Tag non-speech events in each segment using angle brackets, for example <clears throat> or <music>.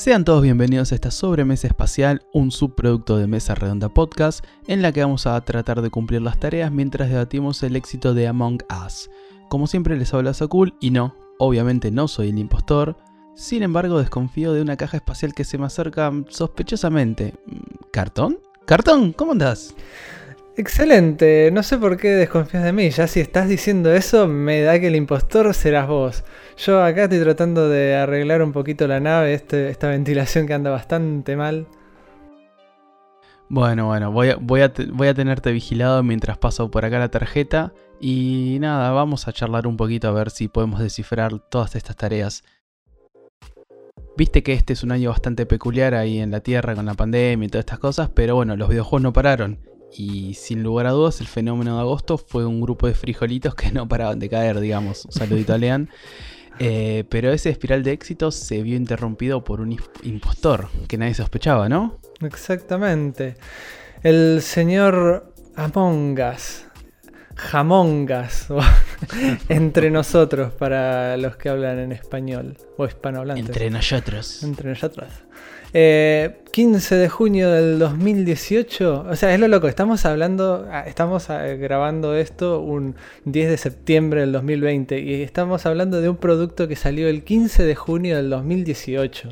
Sean todos bienvenidos a esta sobremesa espacial, un subproducto de Mesa Redonda Podcast, en la que vamos a tratar de cumplir las tareas mientras debatimos el éxito de Among Us. Como siempre les habla Sakul y no, obviamente no soy el impostor, sin embargo desconfío de una caja espacial que se me acerca sospechosamente. ¿Cartón? ¿Cartón? ¿Cómo andás? Excelente, no sé por qué desconfías de mí, ya si estás diciendo eso me da que el impostor serás vos. Yo acá estoy tratando de arreglar un poquito la nave, este, esta ventilación que anda bastante mal. Bueno, bueno, voy a, voy, a, voy a tenerte vigilado mientras paso por acá la tarjeta y nada, vamos a charlar un poquito a ver si podemos descifrar todas estas tareas. Viste que este es un año bastante peculiar ahí en la Tierra con la pandemia y todas estas cosas, pero bueno, los videojuegos no pararon y sin lugar a dudas, el fenómeno de agosto fue un grupo de frijolitos que no paraban de caer, digamos. Un saludito a Lean. <laughs> Eh, pero ese espiral de éxito se vio interrumpido por un impostor que nadie sospechaba, ¿no? Exactamente. El señor Among Us. Jamongas. <laughs> entre nosotros, para los que hablan en español o hispanohablantes. Entre nosotros. Entre nosotros. 15 eh, de junio del 2018. O sea, es lo loco. Estamos hablando, ah, estamos ah, grabando esto un 10 de septiembre del 2020 y estamos hablando de un producto que salió el 15 de junio del 2018.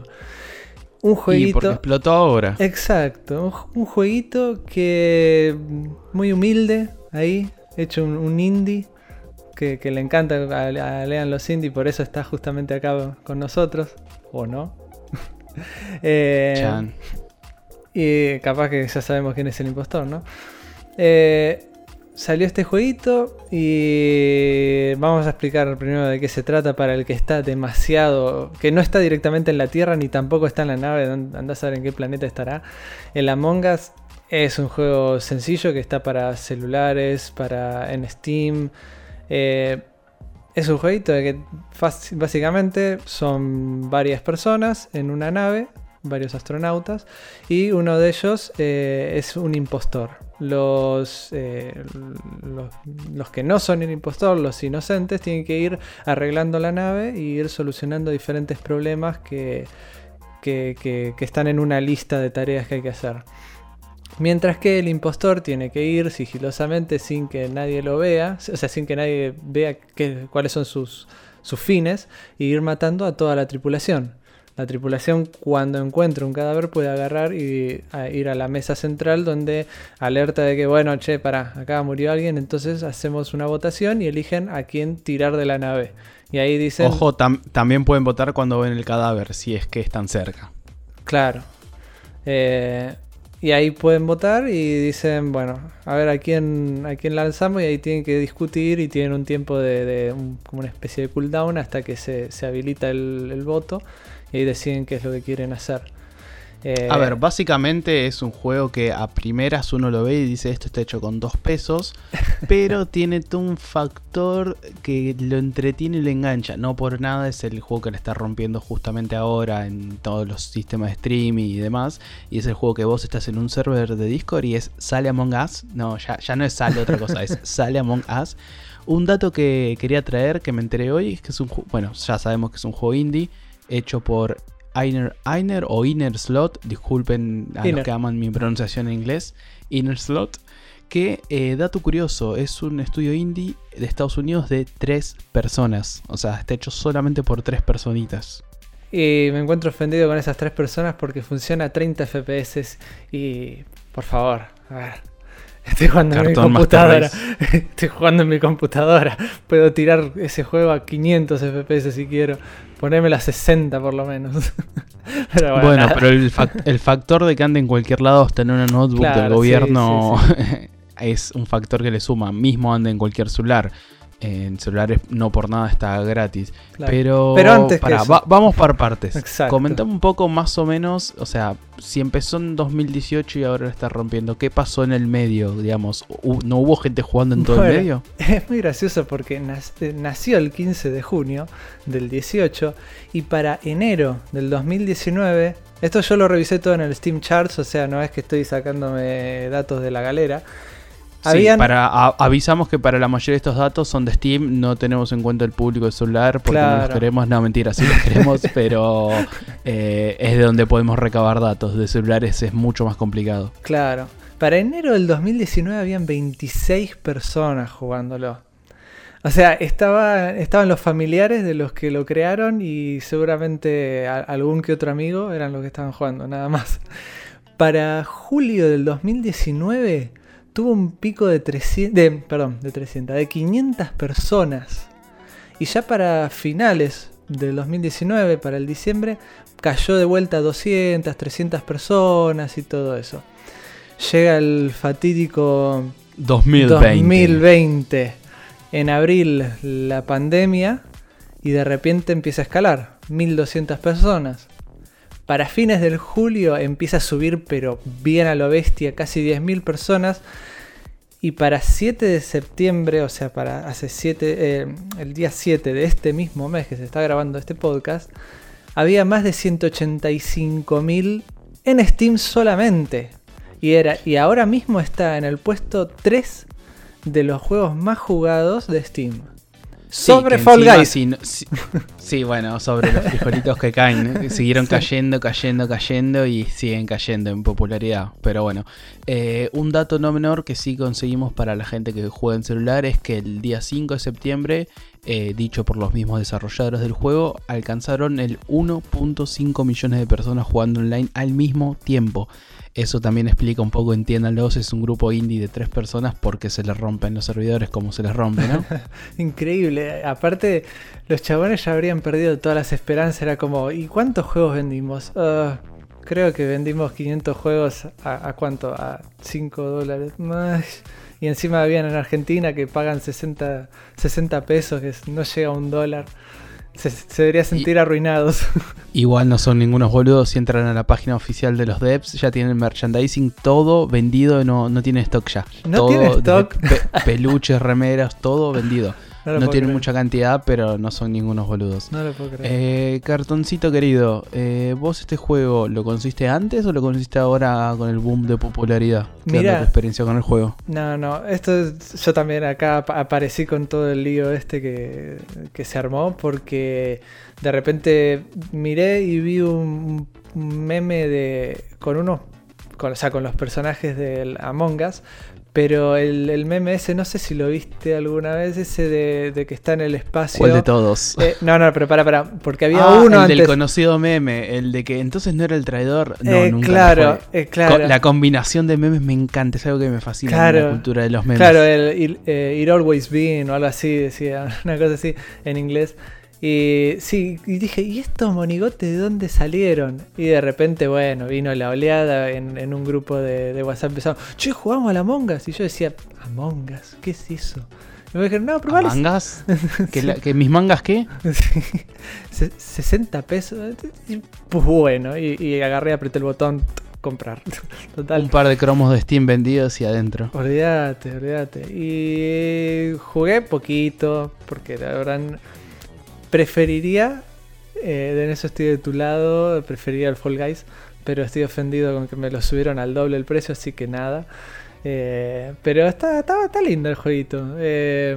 Un jueguito. Y porque explotó ahora. Exacto. Un, jueguito que. Muy humilde, ahí. Hecho un, indie. Que, le encanta a, lean los indie, por eso está justamente acá con nosotros. ¿O no? Eh, y capaz que ya sabemos quién es el impostor, ¿no? Eh, salió este jueguito y vamos a explicar primero de qué se trata para el que está demasiado, que no está directamente en la Tierra ni tampoco está en la nave, andás a ver en qué planeta estará. El Among Us es un juego sencillo que está para celulares, para en Steam. Eh, es un jueguito de que básicamente son varias personas en una nave, varios astronautas, y uno de ellos eh, es un impostor. Los, eh, los, que no son el impostor, los inocentes, tienen que ir arreglando la nave y ir solucionando diferentes problemas que, que están en una lista de tareas que hay que hacer. Mientras que el impostor tiene que ir sigilosamente sin que nadie lo vea, o sea, sin que nadie vea cuáles son sus, sus fines, y ir matando a toda la tripulación. La tripulación cuando encuentra un cadáver puede agarrar y ir a la mesa central donde alerta de que, bueno, che, para, acá murió alguien, entonces hacemos una votación y eligen a quién tirar de la nave. Y ahí dicen... Ojo, también pueden votar cuando ven el cadáver, si es que están cerca. Claro. Eh, y ahí pueden votar y dicen, bueno, a ver a quién, a quién lanzamos y ahí tienen que discutir y tienen un tiempo de, como una especie de cooldown hasta que se, habilita el, el, voto y ahí deciden qué es lo que quieren hacer. Eh, a ver, básicamente es un juego que a primeras uno lo ve y dice esto está hecho con dos pesos, <laughs> pero tiene un factor que lo entretiene y lo engancha. No por nada es el juego que le está rompiendo justamente ahora en todos los sistemas de streaming y demás. Y es el juego que vos estás en un server de Discord y es Sale Among Us. No, ya, ya no es Sale otra cosa, es <laughs> Sale Among Us. Un dato que quería traer, que me enteré hoy, es que es un bueno, ya sabemos que es un juego indie hecho por Einer, o Inner Slot, disculpen a los que aman mi pronunciación en inglés, Inner Slot, que, eh, dato curioso, es un estudio indie de Estados Unidos de tres personas, o sea, está hecho solamente por tres personitas. Y me encuentro ofendido con esas tres personas porque funciona a 30 FPS y, por favor, a ver, Estoy jugando en mi computadora. <laughs> Estoy jugando en mi computadora. Puedo tirar ese juego a 500 FPS si quiero. Ponerme a 60 por lo menos. <laughs> bueno, pero <laughs> el, factor de que ande en cualquier lado hasta en una notebook del gobierno es un factor que le suma. Mismo ande en cualquier celular en celulares no por nada está gratis. Pero, Pero antes para, vamos por partes. Comentame un poco más o menos, o sea, si empezó en 2018 y ahora lo está rompiendo, ¿qué pasó en el medio, digamos? ¿No hubo gente jugando en todo el medio? <laughs> Es muy gracioso porque nació el 15 de junio del 18 y para enero del 2019, esto yo lo revisé todo en el Steam Charts, o sea, no es que estoy sacándome datos de la galera. Sí, para, avisamos que para la mayoría de estos datos son de Steam, no tenemos en cuenta el público de celular porque no los queremos, no mentira, sí los queremos, <laughs> pero eh, es de donde podemos recabar datos, de celulares es mucho más complicado. Claro, para enero del 2019 habían 26 personas jugándolo. O sea, estaba, estaban los familiares de los que lo crearon y seguramente algún que otro amigo eran los que estaban jugando, nada más. Para julio del 2019 tuvo un pico de 300, de, perdón, de 300, de 500 personas. Y ya para finales del 2019, para el diciembre, cayó de vuelta a 200, 300 personas y todo eso. Llega el fatídico 2020. 2020 en abril la pandemia y de repente empieza a escalar, 1200 personas. Para fines del julio empieza a subir pero bien a lo bestia, casi 10.000 personas. Y para 7 de septiembre, o sea, para hace 7, eh, el día 7 de este mismo mes que se está grabando este podcast, había más de 185.000 en Steam solamente. Y, era, y ahora mismo está en el puesto 3 de los juegos más jugados de Steam. Sobre Fall Guys. Sí, bueno, sobre los frijolitos que caen. Siguieron cayendo, cayendo, cayendo y siguen cayendo en popularidad. Pero bueno, eh, un dato no menor que sí conseguimos para la gente que juega en celular es que el día 5 de septiembre, eh, dicho por los mismos desarrolladores del juego, alcanzaron el 1.5 millones de personas jugando online al mismo tiempo. Eso también explica un poco, entiéndanlo, es un grupo indie de tres personas porque se les rompen los servidores como se les rompe, ¿no? <laughs> Increíble. Aparte, los chabones ya habrían perdido todas las esperanzas. Era como, ¿y cuántos juegos vendimos? Ah, creo que vendimos 500 juegos a, cuánto? A 5 dólares. Y encima habían en Argentina que pagan 60, 60 pesos, que no llega a un dólar. Se, debería sentir arruinados. <laughs> Igual no son ningunos boludos. Si entran a la página oficial de los devs, ya tienen merchandising todo vendido. No, no tiene stock ya. No tiene stock. peluches, remeras, todo vendido. No, tienen mucha cantidad, pero no son ningunos boludos. No lo puedo creer. Eh, cartoncito querido, eh, ¿vos este juego lo consiste antes o lo consiste ahora con el boom de popularidad? ¿Qué Mira, tu experiencia con el juego? No, no, esto yo también acá aparecí con todo el lío este que, que se armó porque de repente miré y vi un, meme de con unos con, o sea, con los personajes del Among Us, pero el, el, meme ese, no sé si lo viste alguna vez, ese de, que está en el espacio. ¿Cuál de todos? Eh, no, no, pero para, para, porque había ah, uno el del conocido meme, el de que entonces no era el traidor. No, eh, nunca claro, eh, claro. La combinación de memes me encanta, es algo que me fascina en la cultura de los memes. Claro, el It Always Been o algo así, decía, <laughs> una cosa así en inglés. Y sí, y dije, ¿y estos monigotes de dónde salieron? Y de repente, bueno, vino la oleada en, un grupo de, WhatsApp. Empezaron, che, jugamos a la Us. Y yo decía, ¿Among Us? ¿Qué es eso? Y me dijeron, no, pero ¿Mangas? <laughs> ¿Que, mis mangas qué? 60 pesos. Pues bueno, y, agarré, apreté el botón, comprar. <laughs> Total. Un par de cromos de Steam vendidos y adentro. Olvídate, olvídate. Y jugué poquito, porque la verdad preferiría, eh, en eso estoy de tu lado, preferiría el Fall Guys, pero estoy ofendido con que me lo subieron al doble el precio, así que nada. Eh, pero está, está, lindo el jueguito. Eh,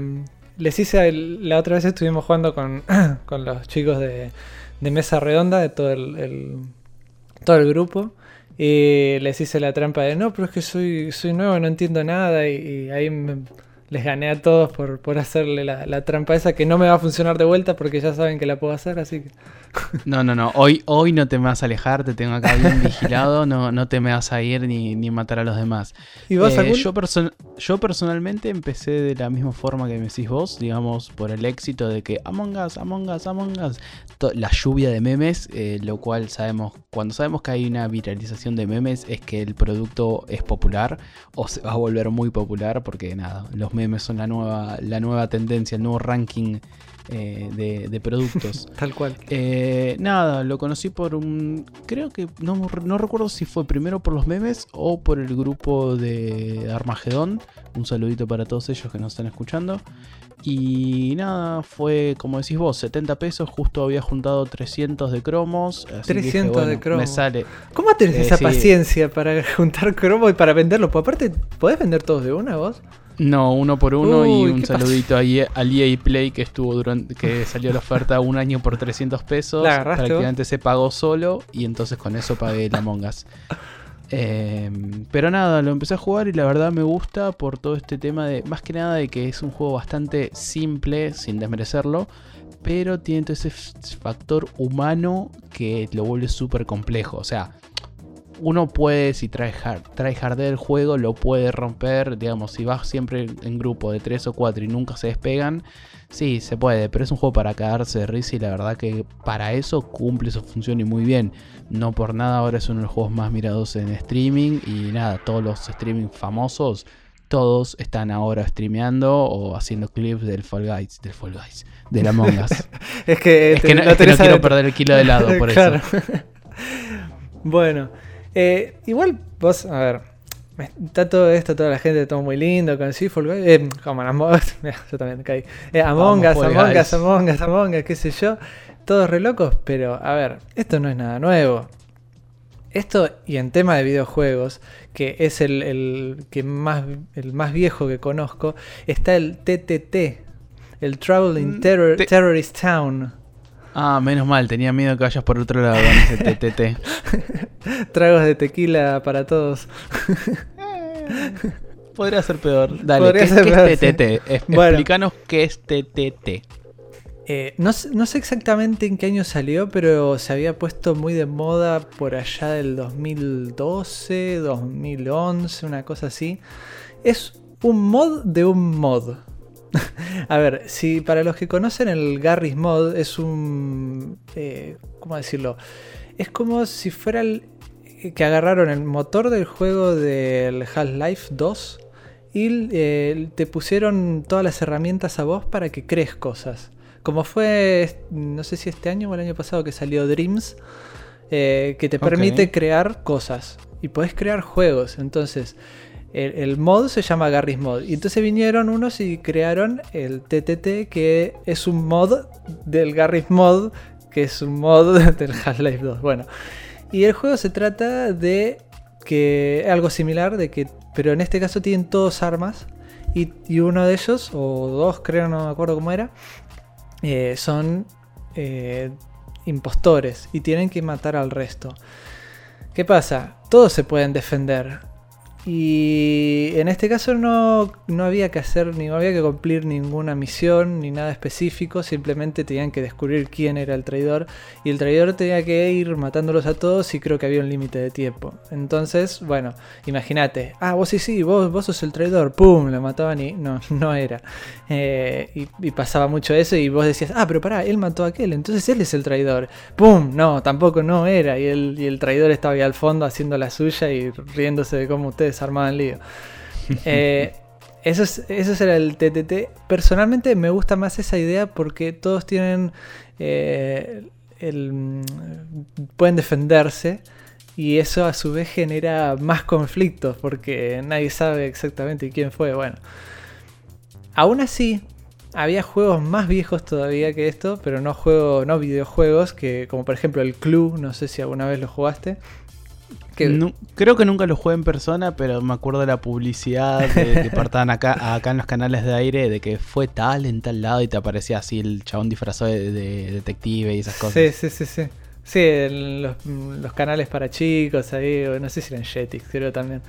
les hice, la otra vez estuvimos jugando con, <clears throat> con los chicos de, mesa redonda, de todo el, todo el grupo. Y les hice la trampa de no, pero es que soy, soy nuevo, no entiendo nada. Y, ahí me, les gané a todos por, por hacerle la, la, trampa esa que no me va a funcionar de vuelta porque ya saben que la puedo hacer, así que... <laughs> No, no, no. Hoy, hoy no te me vas a alejar, te tengo acá bien <laughs> vigilado, no, no te me vas a ir ni, ni matar a los demás. ¿Y vos, eh, yo, yo personalmente empecé de la misma forma que me decís vos, digamos, por el éxito de que Among Us, Among Us, Among Us, la lluvia de memes, eh, lo cual sabemos, cuando sabemos que hay una viralización de memes es que el producto es popular o se va a volver muy popular porque nada, los memes memes son la nueva, la nueva tendencia, el nuevo ranking eh, de, productos. <laughs> Tal cual. Eh, nada, lo conocí por un. Creo que. No, no, recuerdo si fue primero por los memes o por el grupo de Armagedón. Un saludito para todos ellos que nos están escuchando. Y nada, fue como decís vos, 70 pesos. Justo había juntado 300 de cromos. 300 de cromos. Me sale. ¿Cómo tenés eh, esa paciencia para <laughs> juntar cromos y para venderlos? Pues aparte, ¿podés vender todos de una vos? No, uno por uno y un saludito a EA, al EA Play que estuvo durante que salió la oferta un año por 300 pesos. Prácticamente se pagó solo y entonces con eso pagué la Mongas. Em, pero nada, lo empecé a jugar y la verdad me gusta por todo este tema de, más que nada de que es un juego bastante simple, sin desmerecerlo, pero tiene todo ese factor humano que lo vuelve súper complejo. O sea, uno puede, si trae, hard, el juego, lo puede romper. Digamos, si vas siempre en grupo de 3 o 4 y nunca se despegan, sí, se puede. Pero es un juego para cagarse de risa y la verdad que para eso cumple su función y muy bien. No por nada ahora es uno de los juegos más mirados en streaming y nada, todos los streaming famosos. Todos están ahora streameando o haciendo clips del Fall Guys, del Fall Guys, de la Among Us. <laughs> es que, es que no, quiero perder el kilo de lado <laughs> por eso. <laughs> bueno, eh, igual vos, a ver, está todo esto, toda la gente, todo muy lindo con Seafall, eh, como Among Us, <laughs> yo también caí. Eh, Among Us, Among Us, Among Us, Among Us, qué sé yo. Todos re locos, pero a ver, esto no es nada nuevo. Esto, y en tema de videojuegos, que es el, el, que más, el más viejo que conozco, está el TTT, el Traveling mm, Terrorist Town. Ah, menos mal, tenía miedo que vayas por otro lado ese TTT. <laughs> Tragos de tequila para todos. Podría ser peor. Dale, ¿qué, es TTT? Explícanos qué es TTT. Eh, no, no, sé exactamente en qué año salió, pero se había puesto muy de moda por allá del 2012, 2011, una cosa así. Es un mod de un mod. <laughs> a ver, si para los que conocen el Garry's Mod es un... Eh, ¿Cómo decirlo? Es como si fuera el, eh, que agarraron el motor del juego del Half-Life 2 y eh, te pusieron todas las herramientas a vos para que crees cosas. Como fue, no sé si este año o el año pasado que salió Dreams, que te permite crear cosas y podés crear juegos. Entonces, el, mod se llama Garry's Mod. Y entonces vinieron unos y crearon el TTT, que es un mod del Garry's Mod, que es un mod <laughs> del Half-Life 2. Bueno, y el juego se trata de que algo similar, de que, pero en este caso tienen todos armas. Y, uno de ellos, o dos creo, no me acuerdo cómo era, eh, son eh, impostores y tienen que matar al resto. ¿Qué pasa? Todos se pueden defender. Y en este caso no, no, había que hacer, ni había que cumplir ninguna misión, ni nada específico, simplemente tenían que descubrir quién era el traidor. Y el traidor tenía que ir matándolos a todos y creo que había un límite de tiempo. Entonces, bueno, imagínate, ah, vos sí, sí, vos, vos sos el traidor, ¡pum! Lo mataban y no, <laughs> no era. Eh, y, pasaba mucho eso y vos decías, ah, pero pará, él mató a aquel, entonces él es el traidor. ¡Pum! No, tampoco no era. Y el, y el traidor estaba ahí al fondo haciendo la suya y riéndose de cómo ustedes desarmaban lío. Eh, eso, es, eso era el TTT. Personalmente me gusta más esa idea porque todos tienen. Eh, el, pueden defenderse. Y eso a su vez genera más conflictos porque nadie sabe exactamente quién fue. Bueno. Aún así, había juegos más viejos todavía que esto, pero no juegos, no videojuegos, que como por ejemplo el Clue, no sé si alguna vez lo jugaste creo que nunca lo jugué en persona, pero me acuerdo de la publicidad que <laughs> partaban acá, acá en los canales de aire de que fue tal en tal lado y te aparecía así el chabón disfrazado de, detective y esas cosas. Sí, sí, sí, sí. Sí, los, canales para chicos ahí, no sé si eran Jetix, creo también.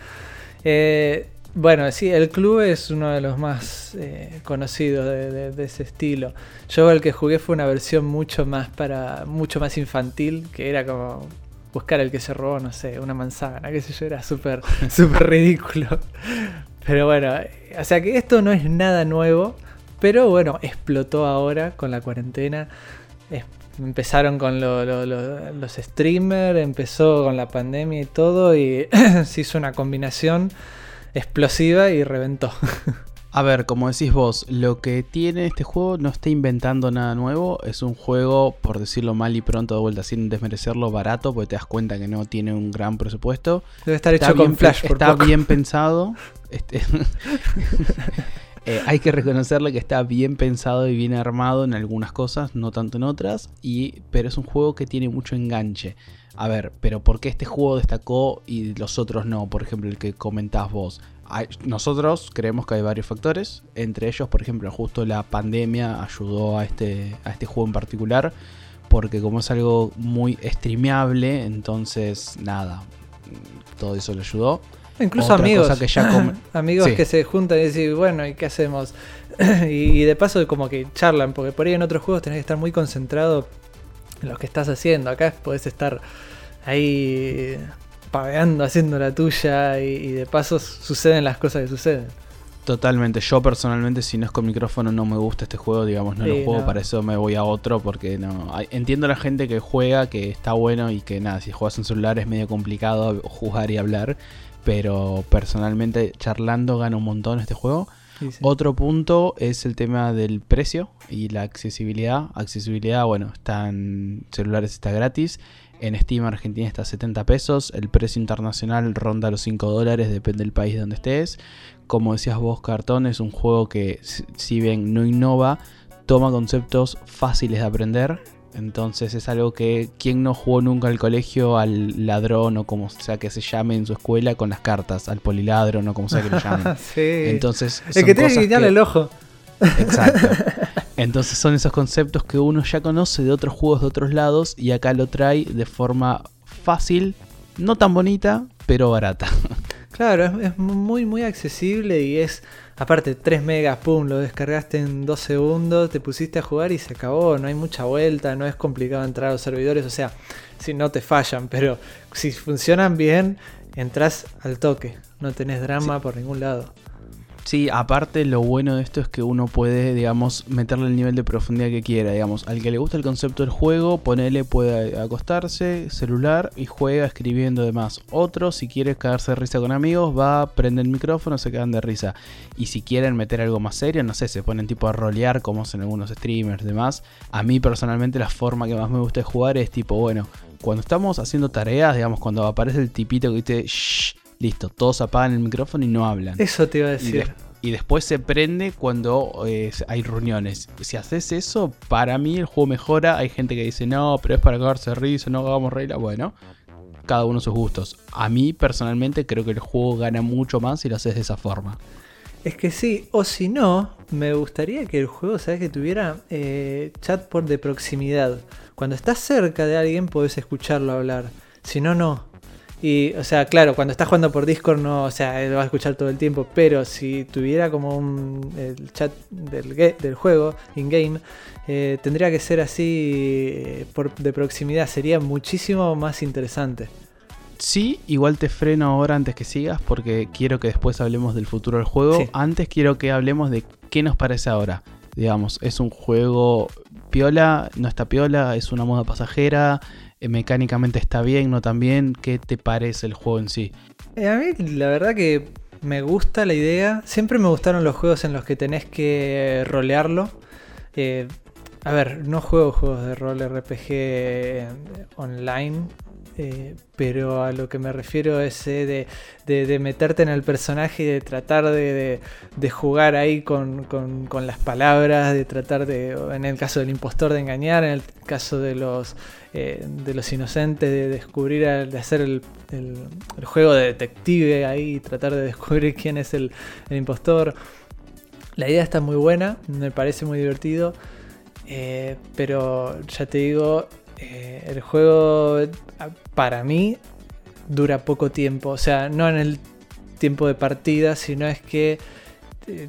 Eh, bueno, sí, el club es uno de los más eh, conocidos de, ese estilo. Yo el que jugué fue una versión mucho más para, mucho más infantil, que era como buscar el que se robó, no sé, una manzana, qué sé yo, era súper, <laughs> súper ridículo. Pero bueno, o sea que esto no es nada nuevo, pero bueno, explotó ahora con la cuarentena. empezaron con los streamers, empezó con la pandemia y todo, y <clears throat> se hizo una combinación explosiva y reventó. <laughs> A ver, como decís vos, lo que tiene este juego no está inventando nada nuevo. Es un juego, por decirlo mal y pronto de vuelta, sin desmerecerlo, barato, porque te das cuenta que no tiene un gran presupuesto. Debe estar hecho con Flash. está bien pensado. <laughs> Este, <laughs> eh, hay que reconocerle que está bien pensado y bien armado en algunas cosas, no tanto en otras. Y, pero es un juego que tiene mucho enganche. A ver, pero ¿por qué este juego destacó y los otros no? Por ejemplo, el que comentás vos nosotros creemos que hay varios factores, entre ellos, por ejemplo, justo la pandemia ayudó a este, a este juego en particular, porque como es algo muy streameable, entonces nada, todo eso le ayudó. Incluso amigos, que <laughs> amigos que se juntan y dicen, bueno, ¿y qué hacemos? <clears throat> y, de paso como que charlan, porque por ahí en otros juegos tenés que estar muy concentrado en lo que estás haciendo. Acá podés estar ahí paveando, haciendo la tuya y, de paso suceden las cosas que suceden. Totalmente, yo personalmente si no es con micrófono no me gusta este juego, digamos, no lo juego, para eso me voy a otro porque no... Entiendo a la gente que juega, que está bueno y que nada, si juegas en celular es medio complicado jugar y hablar, pero personalmente charlando gana un montón este juego. Otro punto es el tema del precio y la accesibilidad. Accesibilidad, bueno, está en celulares, está gratis. En Steam Argentina está a 70 pesos. El precio internacional ronda los 5 dólares, depende del país donde estés. Como decías vos, Cartón es un juego que, si bien no innova, toma conceptos fáciles de aprender. Entonces es algo que quien no jugó nunca al colegio al ladrón o como sea que se llame en su escuela con las cartas, al poliladron o como sea que lo <laughs> llamen. sí. Entonces, el que tiene que guiñarle el ojo. Exacto. <laughs> Entonces son esos conceptos que uno ya conoce de otros juegos de otros lados y acá lo trae de forma fácil, no tan bonita, pero barata. <laughs> Claro, es, muy muy accesible y es, aparte 3 megas, pum, lo descargaste en 2 segundos, te pusiste a jugar y se acabó, no hay mucha vuelta, no es complicado entrar a los servidores, o sea, si no te fallan, pero si funcionan bien, entras al toque, no tenés drama por ningún lado. Sí, aparte lo bueno de esto es que uno puede, digamos, meterle el nivel de profundidad que quiera, digamos, al que le gusta el concepto del juego, ponele, puede acostarse, celular y juega escribiendo demás. Otro, si quiere cagarse de risa con amigos, va, prende el micrófono, se quedan de risa. Y si quieren meter algo más serio, no sé, se ponen tipo a rolear como hacen algunos streamers, demás. A mí personalmente la forma que más me gusta de jugar es tipo, bueno, cuando estamos haciendo tareas, digamos, cuando aparece el tipito que dice, shh, Listo, todos apagan el micrófono y no hablan. Eso te iba a decir. Y, después se prende cuando eh, hay reuniones. Si haces eso, para mí el juego mejora. Hay gente que dice, no, pero es para cagarse risa, no hagamos regla. Bueno, cada uno sus gustos. A mí personalmente creo que el juego gana mucho más si lo haces de esa forma. Es que sí, o si no, me gustaría que el juego, ¿sabes? Que tuviera eh, chat por de proximidad. Cuando estás cerca de alguien, puedes escucharlo hablar. Si no, no. Y, o sea, claro, cuando estás jugando por Discord no, o sea, lo vas a escuchar todo el tiempo, pero si tuviera como un el chat del, del juego, in-game, eh, tendría que ser así eh, por, de proximidad, sería muchísimo más interesante. Sí, igual te freno ahora antes que sigas porque quiero que después hablemos del futuro del juego. Antes quiero que hablemos de qué nos parece ahora. Digamos, es un juego piola, no está piola, es una moda pasajera, mecánicamente está bien, no tan bien. ¿Qué te parece el juego en sí? Eh, a mí la verdad que me gusta la idea. Siempre me gustaron los juegos en los que tenés que rolearlo. Eh, a ver, no juego juegos de rol RPG online. Eh, pero a lo que me refiero es eh, de, meterte en el personaje y de tratar de, jugar ahí con, las palabras, de tratar de, en el caso del impostor, de engañar, en el caso de los, eh, inocentes, de descubrir, de hacer el, juego de detective ahí, tratar de descubrir quién es el impostor. La idea está muy buena, me parece muy divertido, pero ya te digo, eh, el juego para mí dura poco tiempo. O sea, no en el tiempo de partida, sino es que eh,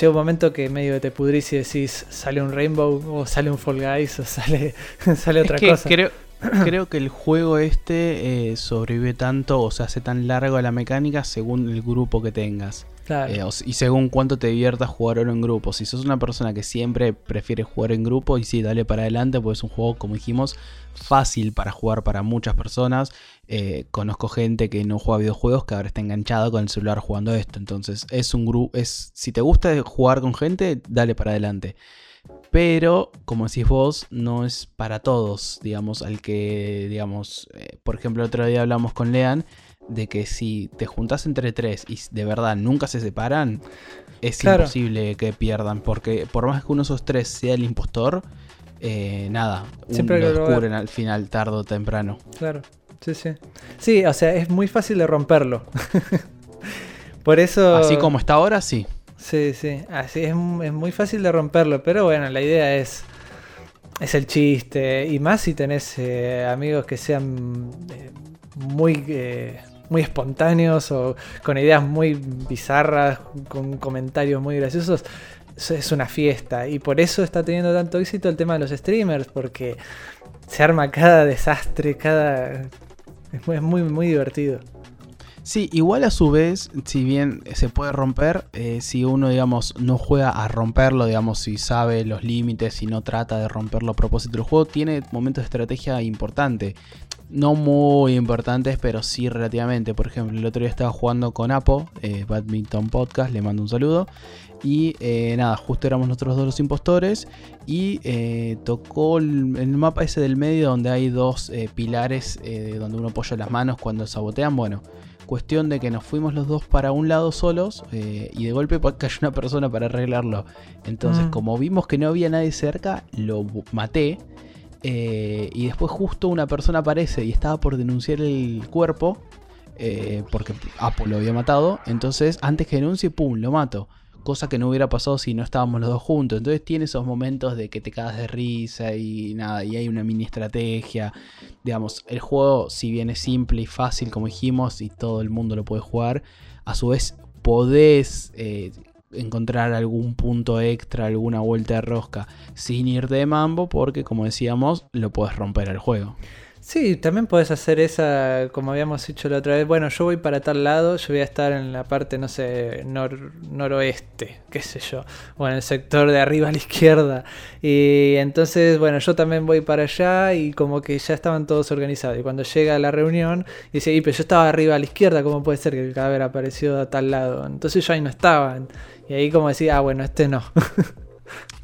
llega un momento que medio te pudrís y decís, sale un Rainbow o sale un Fall Guys o sale, <laughs> sale otra cosa. Creo, <clears throat> creo que el juego este eh, sobrevive tanto o se hace tan largo a la mecánica según el grupo que tengas. Eh, y según cuánto te diviertas jugar en grupo. Si sos una persona que siempre prefiere jugar en grupo, y sí, dale para adelante, pues es un juego, como dijimos, fácil para jugar para muchas personas. Eh, conozco gente que no juega videojuegos que ahora está enganchada con el celular jugando esto. Entonces, es un grupo. Es, si te gusta jugar con gente, dale para adelante. Pero, como decís vos, no es para todos, digamos, al que, digamos, eh, por ejemplo, el otro día hablamos con Lean de que si te juntas entre tres y de verdad nunca se separan, es imposible que pierdan, porque por más que uno de esos tres sea el impostor, eh, nada, Siempre lo descubren al final, tarde o temprano. Claro, sí, sí. Sí, o sea, es muy fácil de romperlo. <laughs> por eso... Así como está ahora, sí. Sí, sí, así es, muy fácil de romperlo, pero bueno, la idea es... Es el chiste, y más si tenés eh, amigos que sean eh, muy muy espontáneos o con ideas muy bizarras, con comentarios muy graciosos, es una fiesta. Y por eso está teniendo tanto éxito el tema de los streamers, porque se arma cada desastre, cada... Es muy, muy, divertido. Sí, igual a su vez, si bien se puede romper, eh, si uno, digamos, no juega a romperlo, digamos, si sabe los límites y no trata de romperlo a propósito del juego, tiene momentos de estrategia importante no muy importantes, pero sí relativamente. Por ejemplo, el otro día estaba jugando con Apo, eh, Badminton Podcast, le mando un saludo. Y eh, nada, justo éramos nosotros dos los impostores. Y eh, tocó el, mapa ese del medio donde hay dos pilares donde uno apoya las manos cuando sabotean. Bueno, cuestión de que nos fuimos los dos para un lado solos y de golpe <laughs> cayó una persona para arreglarlo. Entonces, mm. como vimos que no había nadie cerca, lo maté. Eh, y después justo una persona aparece y estaba por denunciar el cuerpo. Eh, porque Apple lo había matado. Entonces, antes que denuncie, ¡pum! Lo mato. Cosa que no hubiera pasado si no estábamos los dos juntos. Entonces tiene esos momentos de que te cagas de risa y nada, y hay una mini estrategia. Digamos, el juego, si bien es simple y fácil, como dijimos, y todo el mundo lo puede jugar, a su vez podés eh, encontrar algún punto extra, alguna vuelta de rosca sin ir de mambo, porque como decíamos, lo puedes romper el juego. Sí, también puedes hacer esa, como habíamos dicho la otra vez, bueno, yo voy para tal lado, yo voy a estar en la parte, no sé, noroeste, qué sé yo, o en el sector de arriba a la izquierda. Y entonces, bueno, yo también voy para allá y como que ya estaban todos organizados. Y cuando llega la reunión, dice, y pero yo estaba arriba a la izquierda, ¿cómo puede ser que el cadáver apareció a tal lado? Entonces yo ahí no estaba. Y ahí como decía, ah, bueno, este no. <laughs>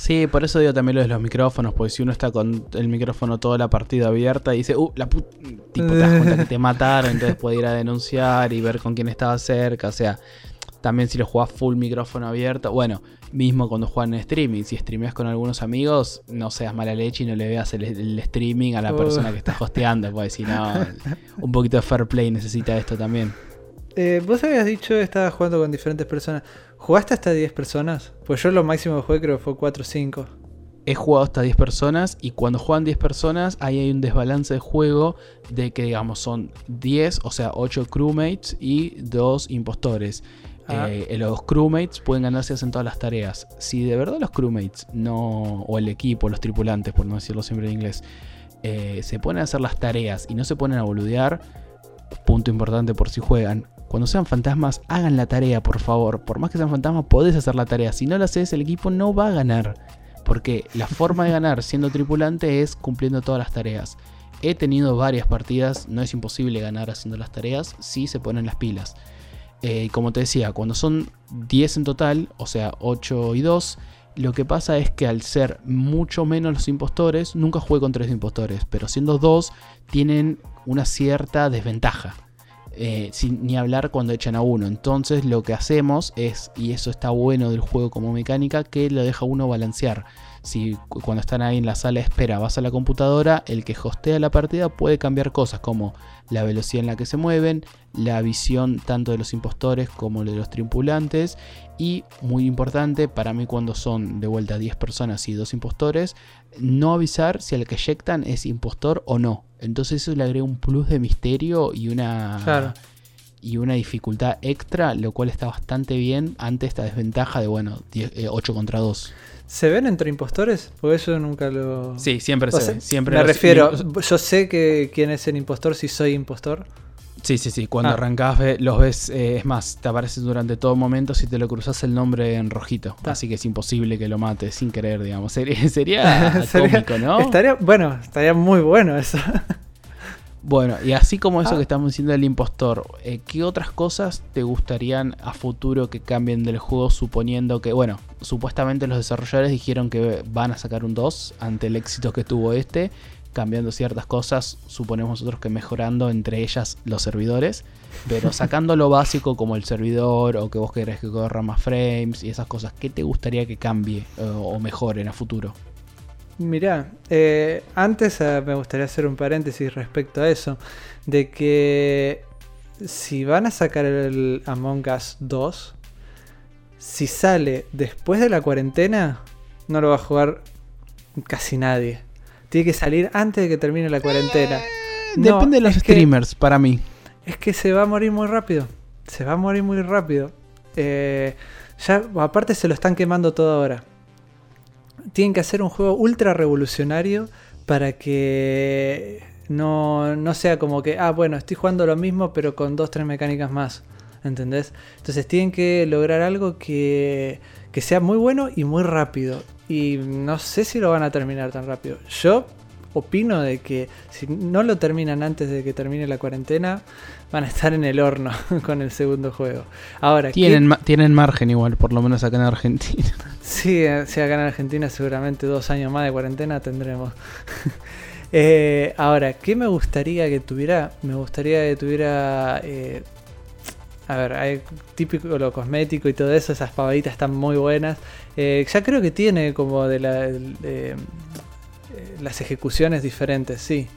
Sí, por eso digo también lo de los micrófonos, porque si uno está con el micrófono toda la partida abierta y dice, uh, la puta, tipo, te das cuenta que te <laughs> mataron, entonces puede ir a denunciar y ver con quién estaba cerca, o sea, también si lo jugás full micrófono abierto, bueno, mismo cuando juegan en streaming, si streameas con algunos amigos, no seas mala leche y no le veas el, streaming a la persona que está hosteando, pues si no, un poquito de fair play necesita esto también. Eh, vos habías dicho que estabas jugando con diferentes personas. ¿Jugaste hasta 10 personas? Pues yo lo máximo que jugué creo que fue 4 o 5. He jugado hasta 10 personas y cuando juegan 10 personas ahí hay un desbalance de juego de que digamos son 10, o sea 8 crewmates y 2 impostores. Ah. Eh, los crewmates pueden ganarse en todas las tareas. Si de verdad los crewmates no, o el equipo, los tripulantes, por no decirlo siempre en inglés, eh, se ponen a hacer las tareas y no se ponen a boludear, punto importante por si juegan, cuando sean fantasmas, hagan la tarea, por favor. Por más que sean fantasmas, podés hacer la tarea. Si no la haces, el equipo no va a ganar. Porque la forma de ganar siendo tripulante es cumpliendo todas las tareas. He tenido varias partidas, no es imposible ganar haciendo las tareas si se ponen las pilas. Eh, como te decía, cuando son 10 en total, o sea 8 y 2, lo que pasa es que al ser mucho menos los impostores, nunca jugué con 3 impostores, pero siendo 2 tienen una cierta desventaja. Eh, sin ni hablar cuando echan a uno. Entonces lo que hacemos es, y eso está bueno del juego como mecánica, que lo deja uno balancear. Si cuando están ahí en la sala de espera vas a la computadora, el que hostea la partida puede cambiar cosas como la velocidad en la que se mueven, la visión tanto de los impostores como de los tripulantes y muy importante para mí cuando son de vuelta 10 personas y dos impostores, no avisar si el que eyectan es impostor o no. Entonces eso le agrega un plus de misterio y una, y una dificultad extra, lo cual está bastante bien ante esta desventaja de, bueno, 8 eh, contra 2. ¿Se ven entre impostores? Porque eso nunca lo... Sí, siempre se ve. Siempre me refiero, yo sé que quién es el impostor si soy impostor. Sí, sí, sí. Cuando Ah. arrancás los ves, eh, es más, te aparece durante todo momento si te lo cruzas el nombre en rojito. Así que es imposible que lo mates sin querer, digamos. <laughs> Sería, <laughs> sería Sería- cómico, ¿no? Estaría, bueno, estaría muy bueno eso. Bueno, y así como eso Ah. que estamos diciendo del impostor, eh, ¿qué otras cosas te gustarían a futuro que cambien del juego suponiendo que, bueno, supuestamente los desarrolladores dijeron que van a sacar un 2 ante el éxito que tuvo este, cambiando ciertas cosas, suponemos nosotros que mejorando entre ellas los servidores, pero <laughs> sacando lo básico como el servidor o que vos querés que corra más frames y esas cosas, ¿qué te gustaría que cambie eh, o mejoren a futuro? Mirá, eh, antes eh, me gustaría hacer un paréntesis respecto a eso, de que si van a sacar el Among Us 2, si sale después de la cuarentena, no lo va a jugar casi nadie. Tiene que salir antes de que termine la cuarentena. No, Depende de los que- streamers, para mí. Es que se va a morir muy rápido. Se va a morir muy rápido. Eh, ya, aparte se lo están quemando todo ahora. Tienen que hacer un juego ultra revolucionario para que no, no sea como que, ah, bueno, estoy jugando lo mismo pero con dos, tres mecánicas más. ¿Entendés? Entonces tienen que lograr algo que, que sea muy bueno y muy rápido. Y no sé si lo van a terminar tan rápido. Yo opino de que si no lo terminan antes de que termine la cuarentena, van a estar en el horno <laughs> con el segundo juego. Ahora, ¿qué- Tienen, ma- tienen margen igual, por lo menos acá en Argentina. <laughs> Sí, eh, si acá en Argentina seguramente dos años más de cuarentena tendremos. <laughs> Eh, ahora, ¿qué me gustaría que tuviera? Me gustaría que tuviera... eh, a ver, hay típico lo cosmético y todo eso, esas pavaditas están muy buenas. Eh, ya creo que tiene como de, la, de, eh, las ejecuciones diferentes, sí.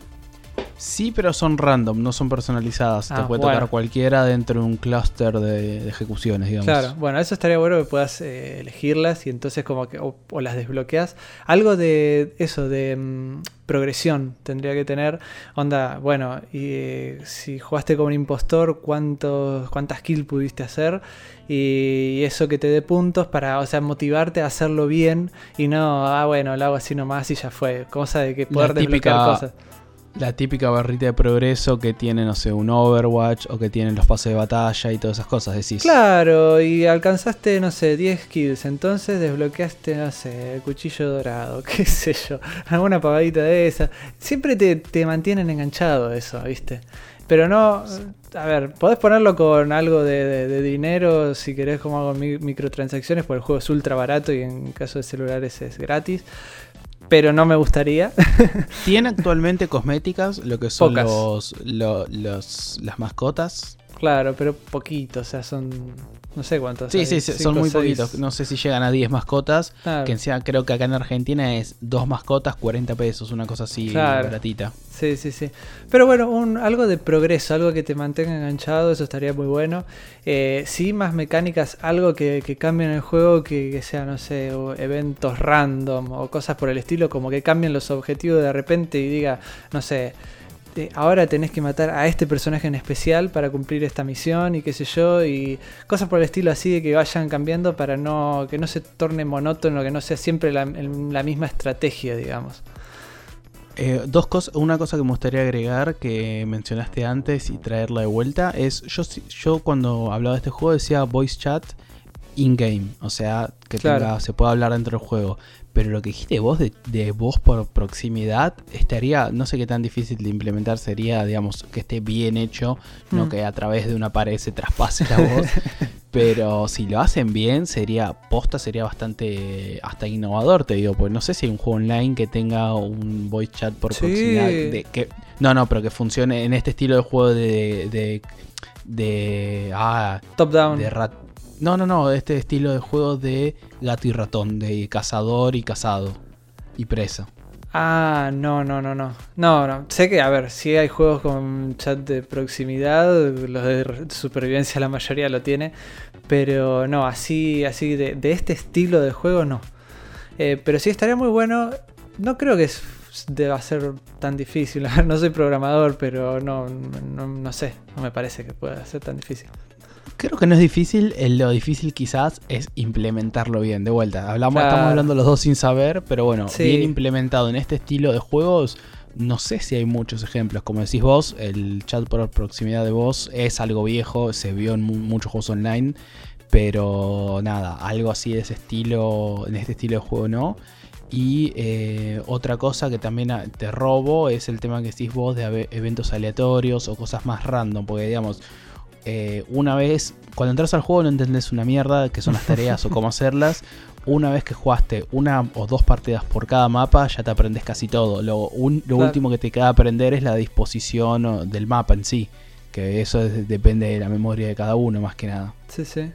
Sí, pero son random, no son personalizadas. Te Ah, puede bueno. tocar cualquiera dentro de un clúster de, de ejecuciones, digamos. Claro, bueno, eso estaría bueno que puedas eh, elegirlas y entonces como que o, o las desbloqueas. Algo de eso, de mm, progresión tendría que tener. Onda, bueno, y eh, si jugaste como un impostor, ¿cuántos, cuántas kills pudiste hacer? Y eso que te dé puntos para, o sea, motivarte a hacerlo bien y no, ah, bueno, lo hago así nomás y ya fue. Cosa de que poder desbloquear típica- cosas. La típica barrita de progreso que tiene, no sé, un Overwatch o que tienen los pases de batalla y todas esas cosas, decís. Claro, y alcanzaste, no sé, 10 kills, entonces desbloqueaste, no sé, el cuchillo dorado, <laughs> qué sé yo, alguna pavadita de esa. Siempre te, te mantienen enganchado eso, ¿viste? Pero no, a ver, podés ponerlo con algo de, de- dinero, si querés como hago mi- microtransacciones, porque el juego es ultra barato y en caso de celulares es gratis. Pero no me gustaría. Tiene actualmente cosméticas, lo que son Pocas. los, lo- los- las mascotas. Claro, pero poquito, o sea, son, no sé cuántos. Sí, hay, sí, cinco, son muy seis. poquitos. No sé si llegan a 10 mascotas. Claro. Que encima creo que acá en Argentina es dos mascotas, 40 pesos, una cosa así Claro. baratita. Sí, sí, sí. Pero bueno, un, algo de progreso, algo que te mantenga enganchado, eso estaría muy bueno. Eh, sí, más mecánicas, algo que, que cambie en el juego, que, que sea, no sé, o eventos random o cosas por el estilo, como que cambien los objetivos de repente y diga, no sé, ahora tenés que matar a este personaje en especial para cumplir esta misión y qué sé yo, y cosas por el estilo así de que vayan cambiando para no que no se torne monótono, que no sea siempre la, misma estrategia, digamos. Eh, dos cosas, una cosa que me gustaría agregar que mencionaste antes y traerla de vuelta es yo yo cuando hablaba de este juego decía voice chat in game, o sea que Claro. tenga- se pueda hablar dentro del juego. Pero lo que dijiste vos de, de voz por proximidad estaría, no sé qué tan difícil de implementar sería, digamos, que esté bien hecho, no Mm. que a través de una pared se traspase la voz. <laughs> Pero si lo hacen bien, sería posta, sería bastante hasta innovador, te digo, porque no sé si hay un juego online que tenga un voice chat por Sí. proximidad. De, que, no, no, pero que funcione en este estilo de juego de. de. de. ah, Top down. de rat. No, no, no, este estilo de juego de gato y ratón, de cazador y cazado. Y presa. Ah, no, no, no, no. No, no. Sé que, a ver, sí hay juegos con chat de proximidad, los de supervivencia la mayoría lo tiene, pero no, así, así de, de este estilo de juego no. Eh, pero sí estaría muy bueno. No creo que deba ser tan difícil. <laughs> No soy programador, pero no, no sé. No me parece que pueda ser tan difícil. Creo que no es difícil, eh, lo difícil quizás es implementarlo bien. De vuelta, hablamos, Claro. estamos hablando los dos sin saber, pero bueno, Sí. bien implementado en este estilo de juegos, no sé si hay muchos ejemplos. Como decís vos, el chat por proximidad de voz es algo viejo, se vio en muchos juegos online, pero nada, algo así de ese estilo, en este estilo de juego no. Y eh, otra cosa que también te robo es el tema que decís vos de eventos aleatorios o cosas más random, porque digamos, eh, una vez, cuando entras al juego no entendés una mierda que son las tareas o cómo <laughs> hacerlas. Una vez que jugaste una o dos partidas por cada mapa, ya te aprendes casi todo. Lo, último que te queda aprender es la disposición del mapa en sí. Que eso depende de la memoria de cada uno, más que nada. Sí, sí.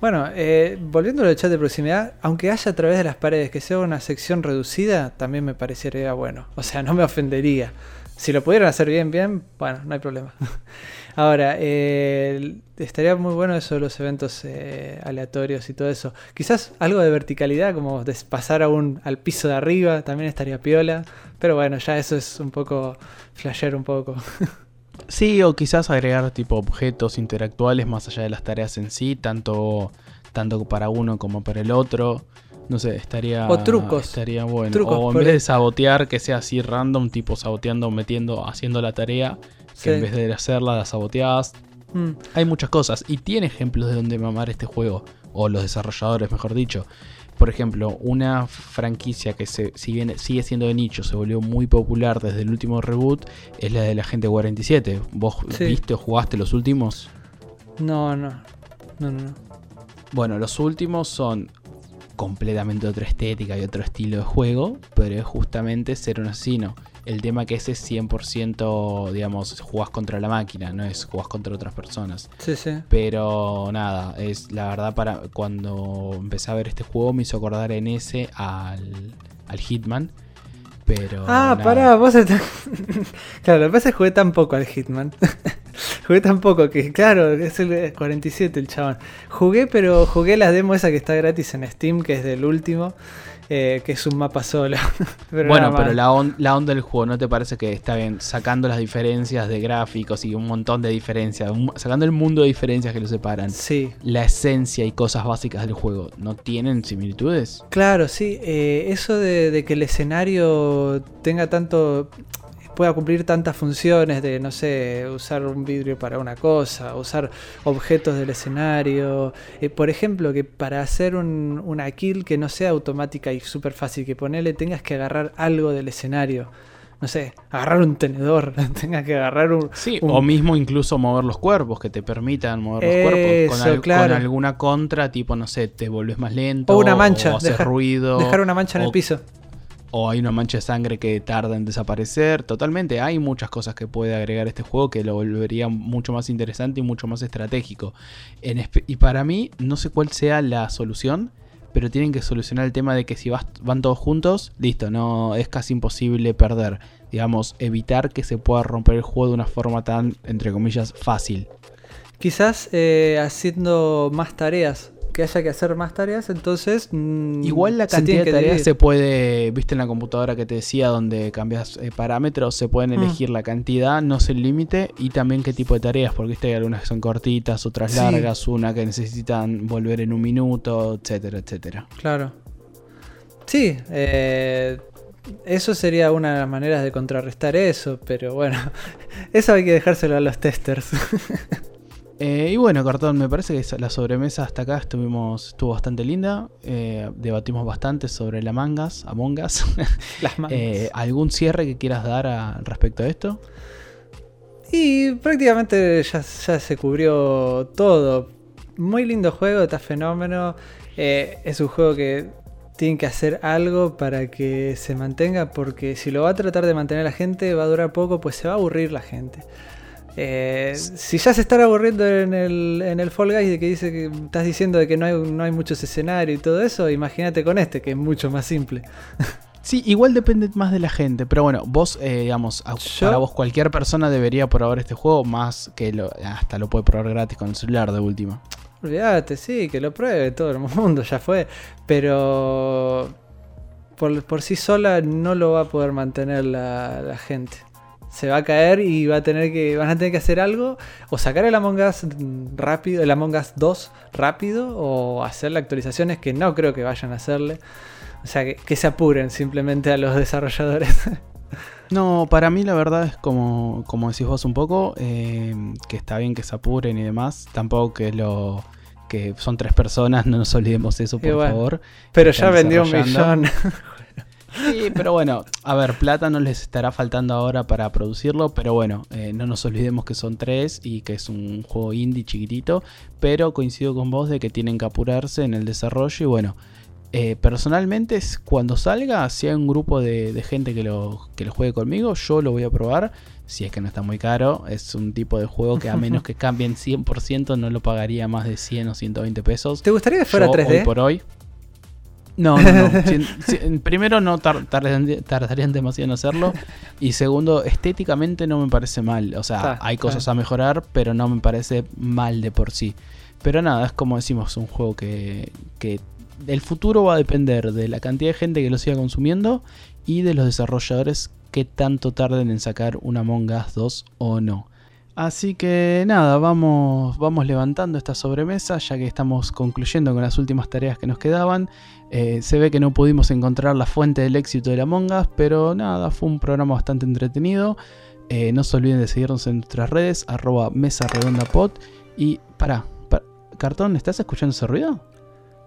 Bueno, eh, volviendo al chat de proximidad, aunque haya a través de las paredes que sea una sección reducida, también me parecería bueno. O sea, no me ofendería. Si lo pudieran hacer bien, bien, bueno, no hay problema. <laughs> Ahora, eh, estaría muy bueno eso de los eventos eh, aleatorios y todo eso. Quizás algo de verticalidad, como de pasar a un, al piso de arriba, también estaría piola. Pero bueno, ya eso es un poco flasher un poco. <laughs> Sí, o quizás agregar tipo objetos interactuales más allá de las tareas en sí, tanto, tanto para uno como para el otro. No sé, estaría. O trucos. Estaría bueno. o en vez de sabotear, que sea así random, tipo saboteando, metiendo, haciendo la tarea, que en vez de hacerla, la saboteas. Mm. Hay muchas cosas. Y tiene ejemplos de donde mamar este juego. O los desarrolladores, mejor dicho. Por ejemplo, una franquicia que se, si bien sigue siendo de nicho, se volvió muy popular desde el último reboot, es la de la gente 47. ¿Vos viste o jugaste los últimos? No, no. No, no, no. Bueno, los últimos son completamente otra estética y otro estilo de juego, pero es justamente ser un asesino. El tema que ese es 100%, digamos, jugás contra la máquina, no es jugás contra otras personas. Sí, sí. Pero nada, es la verdad para cuando empecé a ver este juego me hizo acordar en ese al, al Hitman. Pero ah, pará, vos estás... <laughs> claro, lo que pasa es que jugué tan poco al Hitman. <laughs> jugué tan poco que, claro, es el 47 el chabón. Jugué, pero jugué la demo esa que está gratis en Steam, que es del último. Eh, que es un mapa solo. <laughs> bueno, pero la, la, onda del juego, ¿no te parece que está bien? Sacando las diferencias de gráficos y un montón de diferencias, sacando el mundo de diferencias que lo separan. Sí. La esencia y cosas básicas del juego, ¿no tienen similitudes? Claro, sí. Eh, eso de que el escenario tenga tanto pueda cumplir tantas funciones de, no sé, usar un vidrio para una cosa, usar objetos del escenario. Eh, por ejemplo, que para hacer un, una kill que no sea automática y súper fácil, que ponerle tengas que agarrar algo del escenario. No sé, agarrar un tenedor, <laughs> tengas que agarrar un... Sí, o mismo incluso mover los cuerpos, que te permitan mover los cuerpos con, alguna contra, tipo, no sé, te vuelves más lento. O una mancha, o hacer ruido. Dejar una mancha en el piso o hay una mancha de sangre que tarda en desaparecer. Totalmente, hay muchas cosas que puede agregar este juego que lo volvería mucho más interesante y mucho más estratégico. y para mí, no sé cuál sea la solución, pero tienen que solucionar el tema de que si van todos juntos, listo, no es casi imposible perder. Digamos, evitar que se pueda romper el juego de una forma tan, entre comillas, fácil. Quizás eh, haciendo más tareas que haya que hacer más tareas, entonces... Mm, Igual la cantidad de tareas se puede, viste en la computadora que te decía, donde cambias eh, parámetros, se pueden mm. elegir la cantidad, no es el límite, y también qué tipo de tareas, porque hay algunas que son cortitas, otras largas, una que necesitan volver en un minuto, etcétera, etcétera. Claro. Sí, eh, eso sería una de las maneras de contrarrestar eso, pero bueno, <laughs> eso hay que dejárselo a los testers. <laughs> Eh, y bueno, Cartón, me parece que la sobremesa hasta acá estuvimos, estuvo bastante linda. Eh, debatimos bastante sobre la mangas, Among Us. <laughs> Las mangas. Eh, ¿Algún cierre que quieras dar respecto a esto? Y prácticamente ya, se cubrió todo. Muy lindo juego, está fenómeno. es un juego que tiene que hacer algo para que se mantenga, porque si lo va a tratar de mantener la gente, va a durar poco, pues se va a aburrir la gente. Eh, si ya se está aburriendo en el, en el Fall Guys de que dice que estás diciendo de que no hay, no hay muchos escenarios y todo eso, imagínate con este, que es mucho más simple. <laughs> Sí, igual depende más de la gente, pero bueno, vos, eh, digamos, para vos cualquier persona debería probar este juego, más que lo, hasta lo puede probar gratis con el celular de última. Olvídate, sí, que lo pruebe todo el mundo, <laughs> ya fue, pero por, por sí sola no lo va a poder mantener la gente se va a caer y va a tener que, van a tener que hacer algo, o sacar el Among Us rápido, el Among Us 2 rápido, o hacerle actualizaciones que no creo que vayan a hacerle. O sea, que, se apuren simplemente a los <laughs> desarrolladores. No, para mí la verdad es como, como decís vos un poco, eh, que está bien que se apuren y demás. Tampoco que lo que son tres personas, <laughs> no nos olvidemos eso, por favor. Pero ya vendió un millón. <laughs> Sí, pero bueno, a ver, plata no les estará faltando ahora para producirlo, pero bueno, eh, no nos olvidemos que son tres y que es un juego indie chiquitito, pero coincido con vos de que tienen que apurarse en el desarrollo y bueno, eh, personalmente cuando salga, si hay un grupo de, gente que lo, que lo juegue conmigo, yo lo voy a probar, si es que no está muy caro, es un tipo de juego que a menos que <laughs> cambien 100% no lo pagaría más de 100 o 120 pesos. ¿Te gustaría que fuera 3D? Hoy por hoy. No, no, no. <laughs> primero, no tardarían, demasiado en hacerlo. Y segundo, estéticamente no me parece mal. O sea, hay cosas a mejorar, pero no me parece mal de por sí. Pero nada, es como decimos, un juego que, que el futuro va a depender de la cantidad de gente que lo siga consumiendo y de los desarrolladores que tanto tarden en sacar una Among Us 2 o no. Así que nada, vamos, vamos levantando esta sobremesa ya que estamos concluyendo con las últimas tareas que nos quedaban. Eh, se ve que no pudimos encontrar la fuente del éxito de la Mongas, pero nada, fue un programa bastante entretenido. Eh, no se olviden de seguirnos en nuestras redes, arroba mesa redonda pod. Y para, Cartón, ¿estás escuchando ese ruido?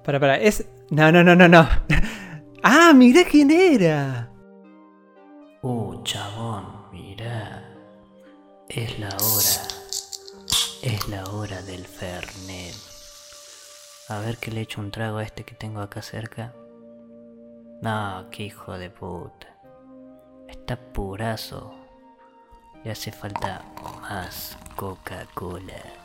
Para, para, es... No, no, no, no, no. <laughs> ah, mirá quién era. Uh, chabón, mirá. Es la hora. Es la hora del Fernet. A ver que le echo un trago a este que tengo acá cerca. No, qué hijo de puta. Está purazo. Le hace falta más Coca-Cola.